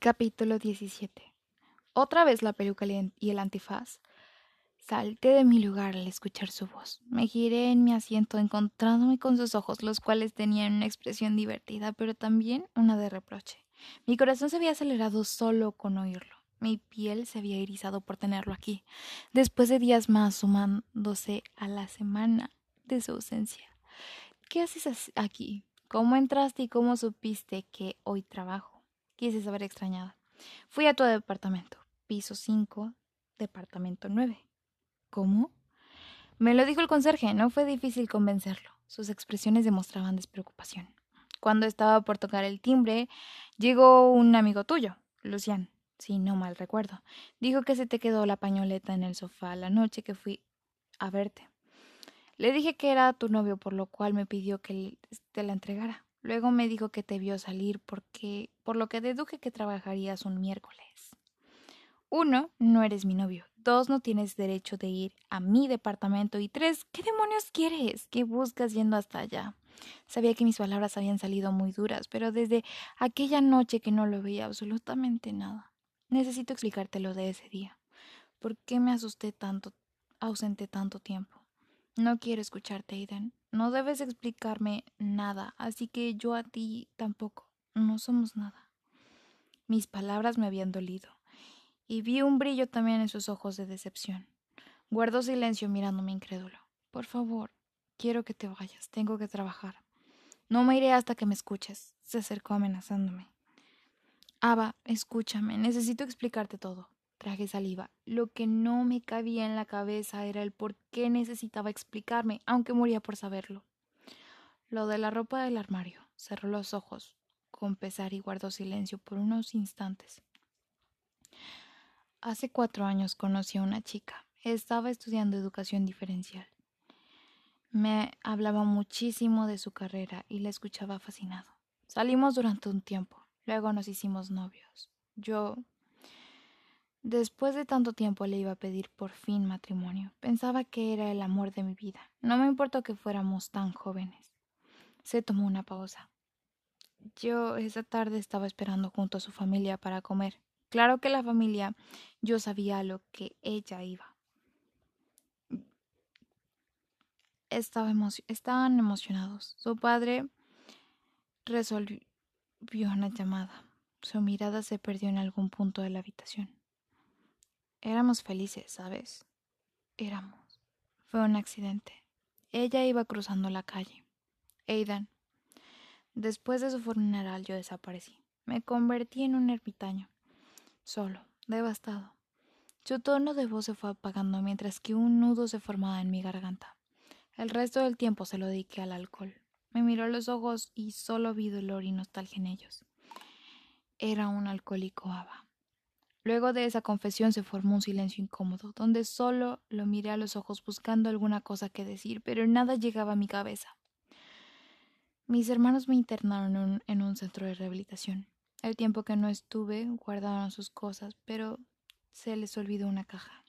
Capítulo 17. Otra vez la peluca y el antifaz. Salté de mi lugar al escuchar su voz. Me giré en mi asiento encontrándome con sus ojos, los cuales tenían una expresión divertida, pero también una de reproche. Mi corazón se había acelerado solo con oírlo. Mi piel se había erizado por tenerlo aquí, después de días más sumándose a la semana de su ausencia. ¿Qué haces aquí? ¿Cómo entraste y cómo supiste que hoy trabajo? Quise saber extrañada. Fui a tu departamento, piso 5, departamento 9. ¿Cómo? Me lo dijo el conserje, no fue difícil convencerlo. Sus expresiones demostraban despreocupación. Cuando estaba por tocar el timbre, llegó un amigo tuyo, Lucián, si no mal recuerdo. Dijo que se te quedó la pañoleta en el sofá la noche que fui a verte. Le dije que era tu novio, por lo cual me pidió que te la entregara. Luego me dijo que te vio salir porque, por lo que deduje que trabajarías un miércoles. Uno, no eres mi novio. Dos, no tienes derecho de ir a mi departamento. Y tres, ¿qué demonios quieres? ¿Qué buscas yendo hasta allá? Sabía que mis palabras habían salido muy duras, pero desde aquella noche que no lo veía absolutamente nada. Necesito explicarte lo de ese día. ¿Por qué me asusté tanto, ausente tanto tiempo? No quiero escucharte, Aiden. No debes explicarme nada, así que yo a ti tampoco. No somos nada. Mis palabras me habían dolido, y vi un brillo también en sus ojos de decepción. Guardó silencio mirándome incrédulo. Por favor, quiero que te vayas. Tengo que trabajar. No me iré hasta que me escuches. Se acercó amenazándome. Ava, escúchame. Necesito explicarte todo. Traje saliva. Lo que no me cabía en la cabeza era el por qué necesitaba explicarme, aunque moría por saberlo. Lo de la ropa del armario. Cerró los ojos con pesar y guardó silencio por unos instantes. Hace cuatro años conocí a una chica. Estaba estudiando educación diferencial. Me hablaba muchísimo de su carrera y la escuchaba fascinado. Salimos durante un tiempo. Luego nos hicimos novios. Yo Después de tanto tiempo le iba a pedir por fin matrimonio. Pensaba que era el amor de mi vida. No me importó que fuéramos tan jóvenes. Se tomó una pausa. Yo esa tarde estaba esperando junto a su familia para comer. Claro que la familia yo sabía lo que ella iba. estaban emocionados. Su padre resolvió una llamada. Su mirada se perdió en algún punto de la habitación. Éramos felices, ¿sabes? Éramos. Fue un accidente. Ella iba cruzando la calle. Aidan. Después de su funeral yo desaparecí. Me convertí en un ermitaño. Solo, devastado. Su tono de voz se fue apagando mientras que un nudo se formaba en mi garganta. El resto del tiempo se lo dediqué al alcohol. Me miró a los ojos y solo vi dolor y nostalgia en ellos. Era un alcohólico Ava. Luego de esa confesión se formó un silencio incómodo, donde solo lo miré a los ojos buscando alguna cosa que decir, pero nada llegaba a mi cabeza. Mis hermanos me internaron en un, centro de rehabilitación. El tiempo que no estuve guardaron sus cosas, pero se les olvidó una caja.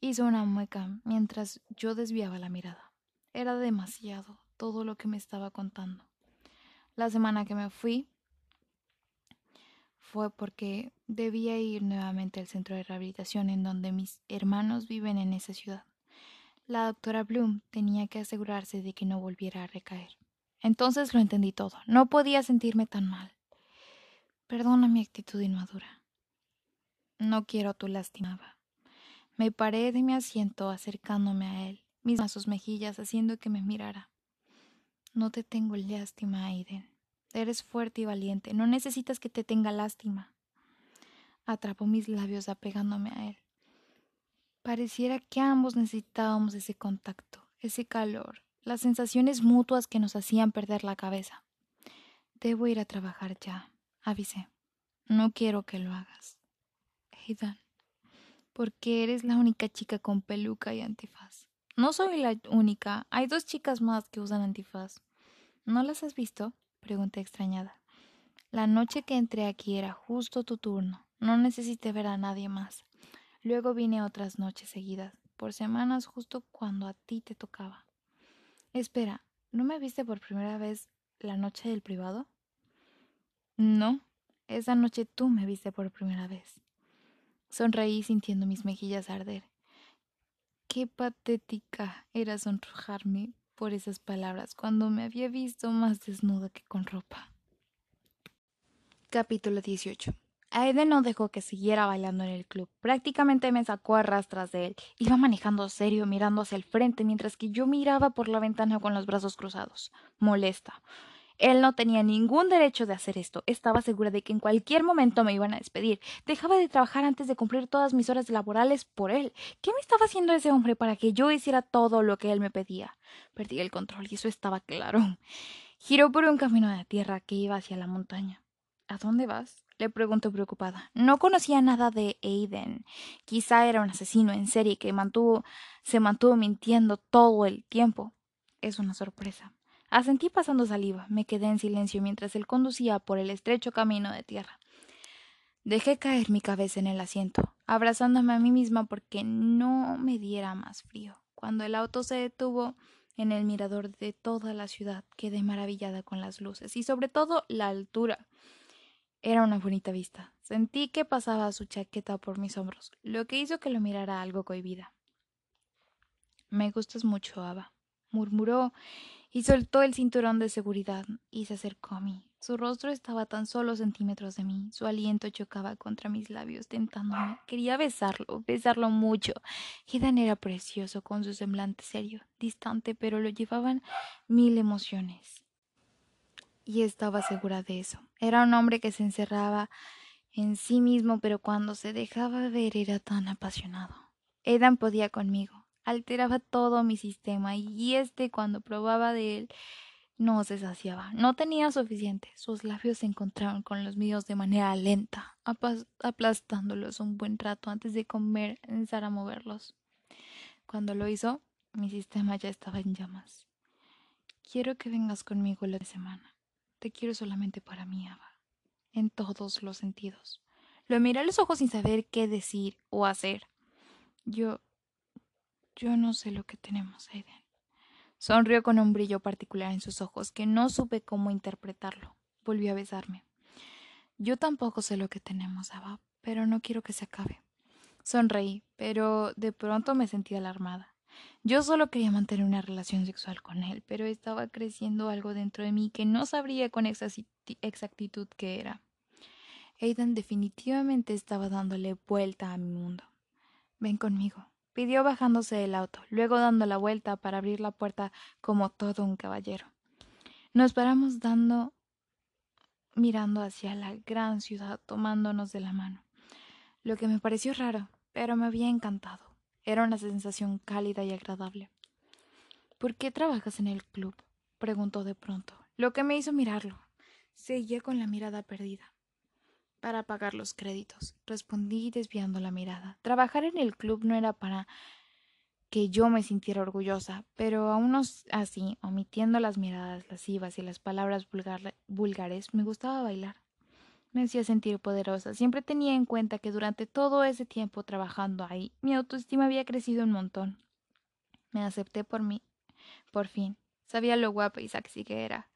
Hizo una mueca mientras yo desviaba la mirada. Era demasiado todo lo que me estaba contando. La semana que me fui, fue porque debía ir nuevamente al centro de rehabilitación en donde mis hermanos viven en esa ciudad. La doctora Bloom tenía que asegurarse de que no volviera a recaer. Entonces lo entendí todo. No podía sentirme tan mal. Perdona mi actitud inmadura. No quiero tu lastimaba. Me paré de mi asiento acercándome a él, mis a sus mejillas haciendo que me mirara. No te tengo lástima, Aiden. Eres fuerte y valiente. No necesitas que te tenga lástima. Atrapó mis labios apegándome a él. Pareciera que ambos necesitábamos ese contacto, ese calor, las sensaciones mutuas que nos hacían perder la cabeza. Debo ir a trabajar ya, avisé. No quiero que lo hagas. Aidan, porque eres la única chica con peluca y antifaz. No soy la única. Hay dos chicas más que usan antifaz. ¿No las has visto? Pregunté extrañada. La noche que entré aquí era justo tu turno. No necesité ver a nadie más. Luego vine otras noches seguidas, por semanas justo cuando a ti te tocaba. Espera, ¿no me viste por primera vez la noche del privado? No. Esa noche tú me viste por primera vez. Sonreí sintiendo mis mejillas arder. Qué patética era sonrojarme por esas palabras cuando me había visto más desnuda que con ropa. Capítulo 18 Aiden no dejó que siguiera bailando en el club. Prácticamente me sacó a rastras de él. Iba manejando serio, mirando hacia el frente, mientras que yo miraba por la ventana con los brazos cruzados. Molesta. Él no tenía ningún derecho de hacer esto. Estaba segura de que en cualquier momento me iban a despedir. Dejaba de trabajar antes de cumplir todas mis horas laborales por él. ¿Qué me estaba haciendo ese hombre para que yo hiciera todo lo que él me pedía? Perdí el control y eso estaba claro. Giró por un camino de tierra que iba hacia la montaña. ¿A dónde vas? le preguntó preocupada. No conocía nada de Aiden. Quizá era un asesino en serie que mantuvo, se mantuvo mintiendo todo el tiempo. Es una sorpresa. Asentí pasando saliva. Me quedé en silencio mientras él conducía por el estrecho camino de tierra. Dejé caer mi cabeza en el asiento, abrazándome a mí misma porque no me diera más frío. Cuando el auto se detuvo en el mirador de toda la ciudad, quedé maravillada con las luces y sobre todo la altura. Era una bonita vista. Sentí que pasaba su chaqueta por mis hombros, lo que hizo que lo mirara algo cohibida. Me gustas mucho, Ava, murmuró y soltó el cinturón de seguridad y se acercó a mí. Su rostro estaba tan solo centímetros de mí, su aliento chocaba contra mis labios, tentándome. Quería besarlo, besarlo mucho. Hidan era precioso, con su semblante serio, distante, pero lo llevaban mil emociones y estaba segura de eso. Era un hombre que se encerraba en sí mismo, pero cuando se dejaba ver era tan apasionado. Edan podía conmigo, alteraba todo mi sistema y este cuando probaba de él no se saciaba. No tenía suficiente. Sus labios se encontraban con los míos de manera lenta, aplastándolos un buen rato antes de comenzar a moverlos. Cuando lo hizo, mi sistema ya estaba en llamas. Quiero que vengas conmigo la semana. Te quiero solamente para mí, Ava, en todos los sentidos. Lo miré a los ojos sin saber qué decir o hacer. Yo. Yo no sé lo que tenemos, Aiden. Sonrió con un brillo particular en sus ojos que no supe cómo interpretarlo. Volvió a besarme. Yo tampoco sé lo que tenemos, Ava, pero no quiero que se acabe. Sonreí, pero de pronto me sentí alarmada. Yo solo quería mantener una relación sexual con él, pero estaba creciendo algo dentro de mí que no sabría con exactitud qué era. Aidan definitivamente estaba dándole vuelta a mi mundo. Ven conmigo, pidió bajándose del auto, luego dando la vuelta para abrir la puerta como todo un caballero. Nos paramos dando mirando hacia la gran ciudad, tomándonos de la mano. Lo que me pareció raro, pero me había encantado. Era una sensación cálida y agradable. ¿Por qué trabajas en el club? preguntó de pronto, lo que me hizo mirarlo. Seguía con la mirada perdida. Para pagar los créditos, respondí desviando la mirada. Trabajar en el club no era para que yo me sintiera orgullosa, pero aún así, omitiendo las miradas lascivas y las palabras vulgares, me gustaba bailar me hacía sentir poderosa. Siempre tenía en cuenta que durante todo ese tiempo trabajando ahí, mi autoestima había crecido un montón. Me acepté por mí, por fin. Sabía lo guapa y sexy que era.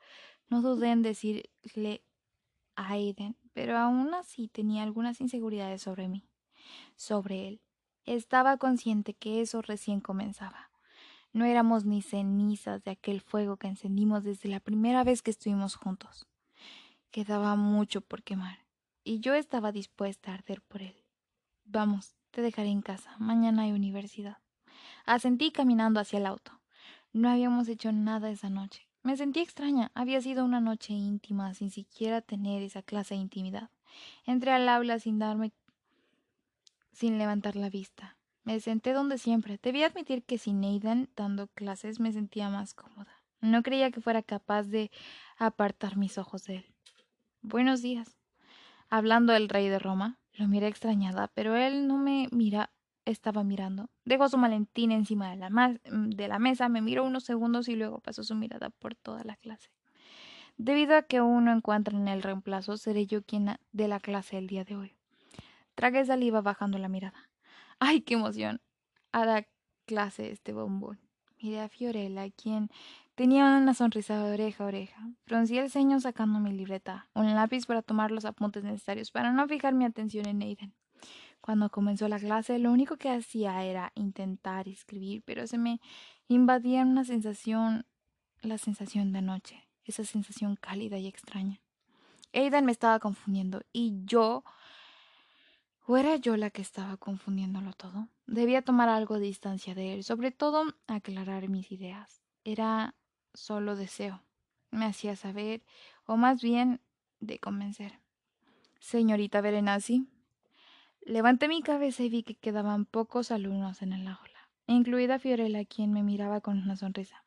No dudé en decirle a Aiden, pero aún así tenía algunas inseguridades sobre mí, sobre él. Estaba consciente que eso recién comenzaba. No éramos ni cenizas de aquel fuego que encendimos desde la primera vez que estuvimos juntos. Quedaba mucho por quemar, y yo estaba dispuesta a arder por él. Vamos, te dejaré en casa. Mañana hay universidad. Asentí caminando hacia el auto. No habíamos hecho nada esa noche. Me sentí extraña. Había sido una noche íntima, sin siquiera tener esa clase de intimidad. Entré al aula sin darme. sin levantar la vista. Me senté donde siempre. Debí admitir que sin Aidan dando clases me sentía más cómoda. No creía que fuera capaz de apartar mis ojos de él. Buenos días. Hablando del rey de Roma, lo miré extrañada, pero él no me mira, estaba mirando. Dejó su maletín encima de la, de la mesa, me miró unos segundos y luego pasó su mirada por toda la clase. Debido a que uno encuentra en el reemplazo, seré yo quien de la clase el día de hoy. Tragué saliva bajando la mirada. ¡Ay, qué emoción! A la clase este bombón. Miré a Fiorella, quien tenía una sonrisa de oreja a oreja. Fruncí el ceño sacando mi libreta, un lápiz para tomar los apuntes necesarios para no fijar mi atención en Aiden. Cuando comenzó la clase, lo único que hacía era intentar escribir, pero se me invadía una sensación, la sensación de anoche, esa sensación cálida y extraña. Aidan me estaba confundiendo y yo... ¿O era yo la que estaba confundiéndolo todo? Debía tomar algo de distancia de él, sobre todo aclarar mis ideas. Era solo deseo. Me hacía saber, o más bien de convencer. Señorita Berenazzi, levanté mi cabeza y vi que quedaban pocos alumnos en el aula, incluida Fiorella, quien me miraba con una sonrisa.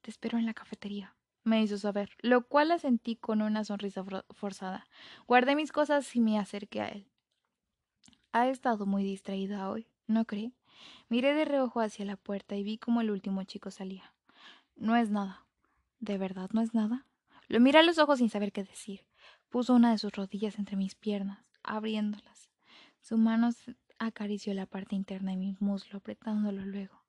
Te espero en la cafetería me hizo saber, lo cual la sentí con una sonrisa forzada. Guardé mis cosas y me acerqué a él. Ha estado muy distraída hoy, ¿no cree? Miré de reojo hacia la puerta y vi como el último chico salía. No es nada. ¿De verdad no es nada? Lo miré a los ojos sin saber qué decir. Puso una de sus rodillas entre mis piernas, abriéndolas. Su mano acarició la parte interna de mi muslo, apretándolo luego.